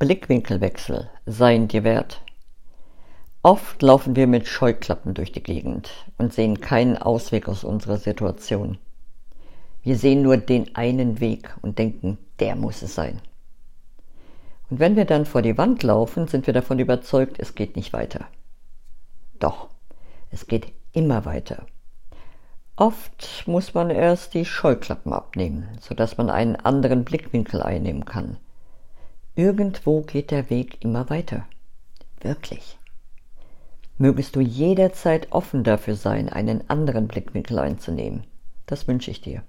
Blickwinkelwechsel seien dir wert. Oft laufen wir mit Scheuklappen durch die Gegend und sehen keinen Ausweg aus unserer Situation. Wir sehen nur den einen Weg und denken, der muss es sein. Und wenn wir dann vor die Wand laufen, sind wir davon überzeugt, es geht nicht weiter. Doch, es geht immer weiter. Oft muss man erst die Scheuklappen abnehmen, sodass man einen anderen Blickwinkel einnehmen kann. Irgendwo geht der Weg immer weiter. Wirklich. Mögest du jederzeit offen dafür sein, einen anderen Blickwinkel einzunehmen. Das wünsche ich dir.